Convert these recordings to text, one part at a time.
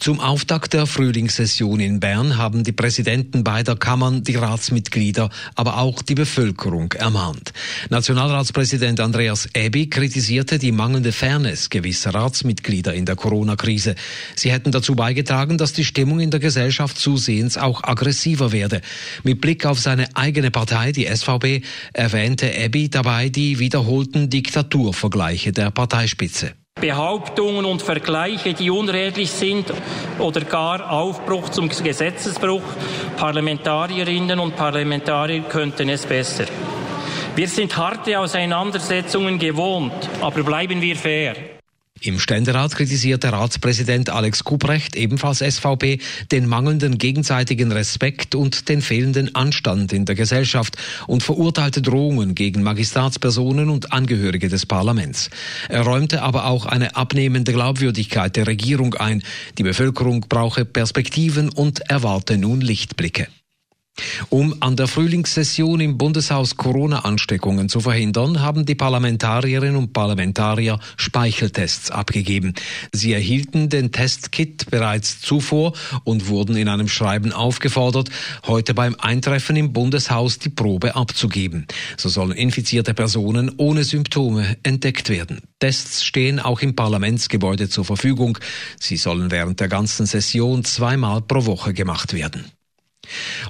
Zum Auftakt der Frühlingssession in Bern haben die Präsidenten beider Kammern die Ratsmitglieder, aber auch die Bevölkerung ermahnt. Nationalratspräsident Andreas Ebi kritisierte die mangelnde Fairness gewisser Ratsmitglieder in der Corona-Krise. Sie hätten dazu beigetragen, dass die Stimmung in der Gesellschaft zusehends auch aggressiver werde. Mit Blick auf seine eigene Partei, die SVB, erwähnte Ebi dabei die wiederholten Diktaturvergleiche der Parteispitze. Behauptungen und Vergleiche, die unredlich sind oder gar Aufbruch zum Gesetzesbruch. Parlamentarierinnen und Parlamentarier könnten es besser. Wir sind harte Auseinandersetzungen gewohnt, aber bleiben wir fair. Im Ständerat kritisierte Ratspräsident Alex Kuprecht, ebenfalls SVP, den mangelnden gegenseitigen Respekt und den fehlenden Anstand in der Gesellschaft und verurteilte Drohungen gegen Magistratspersonen und Angehörige des Parlaments. Er räumte aber auch eine abnehmende Glaubwürdigkeit der Regierung ein. Die Bevölkerung brauche Perspektiven und erwarte nun Lichtblicke. Um an der Frühlingssession im Bundeshaus Corona-Ansteckungen zu verhindern, haben die Parlamentarierinnen und Parlamentarier Speicheltests abgegeben. Sie erhielten den Testkit bereits zuvor und wurden in einem Schreiben aufgefordert, heute beim Eintreffen im Bundeshaus die Probe abzugeben. So sollen infizierte Personen ohne Symptome entdeckt werden. Tests stehen auch im Parlamentsgebäude zur Verfügung. Sie sollen während der ganzen Session zweimal pro Woche gemacht werden.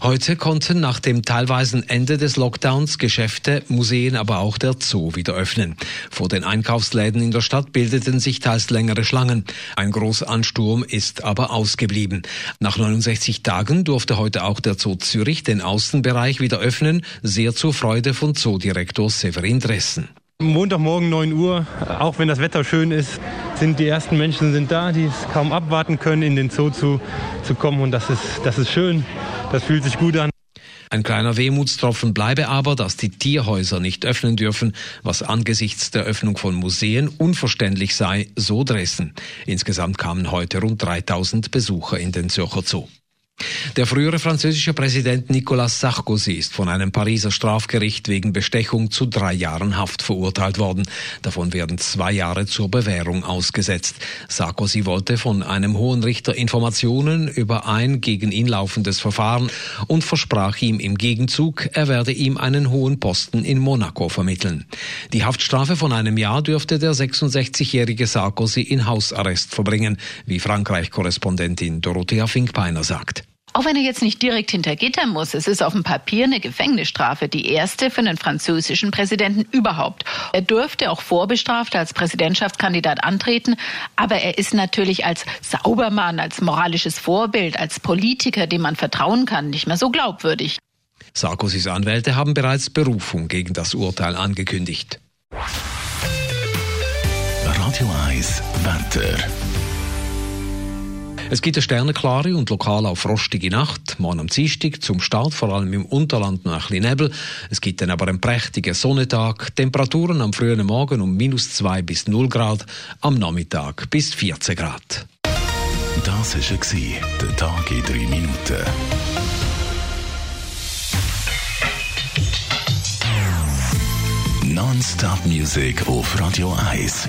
Heute konnten nach dem teilweisen Ende des Lockdowns Geschäfte, Museen, aber auch der Zoo wieder öffnen. Vor den Einkaufsläden in der Stadt bildeten sich teils längere Schlangen. Ein großer Ansturm ist aber ausgeblieben. Nach 69 Tagen durfte heute auch der Zoo Zürich den Außenbereich wieder öffnen, sehr zur Freude von Zoodirektor Severin Dressen. Montagmorgen 9 Uhr, auch wenn das Wetter schön ist, sind die ersten Menschen sind da, die es kaum abwarten können, in den Zoo zu, zu kommen. Und das ist, das ist schön, das fühlt sich gut an. Ein kleiner Wehmutstropfen bleibe aber, dass die Tierhäuser nicht öffnen dürfen, was angesichts der Öffnung von Museen unverständlich sei, so Dresden. Insgesamt kamen heute rund 3000 Besucher in den Zürcher Zoo. Der frühere französische Präsident Nicolas Sarkozy ist von einem Pariser Strafgericht wegen Bestechung zu drei Jahren Haft verurteilt worden. Davon werden zwei Jahre zur Bewährung ausgesetzt. Sarkozy wollte von einem hohen Richter Informationen über ein gegen ihn laufendes Verfahren und versprach ihm im Gegenzug, er werde ihm einen hohen Posten in Monaco vermitteln. Die Haftstrafe von einem Jahr dürfte der 66-jährige Sarkozy in Hausarrest verbringen, wie Frankreich-Korrespondentin Dorothea Finkbeiner sagt. Auch wenn er jetzt nicht direkt hinter Gitter muss, es ist auf dem Papier eine Gefängnisstrafe, die erste für einen französischen Präsidenten überhaupt. Er dürfte auch vorbestraft als Präsidentschaftskandidat antreten, aber er ist natürlich als Saubermann, als moralisches Vorbild, als Politiker, dem man vertrauen kann, nicht mehr so glaubwürdig. Sarkozys Anwälte haben bereits Berufung gegen das Urteil angekündigt. Radio 1 Wetter. Es gibt eine sternenklare und lokal auch frostige Nacht. Morgen am Dienstag zum Start, vor allem im Unterland noch ein bisschen Nebel. Es gibt dann aber einen prächtigen Sonnentag. Temperaturen am frühen Morgen um minus 2 bis 0 Grad, am Nachmittag bis 14 Grad. Das war der Tag in 3 Minuten. Non-Stop Music auf Radio 1.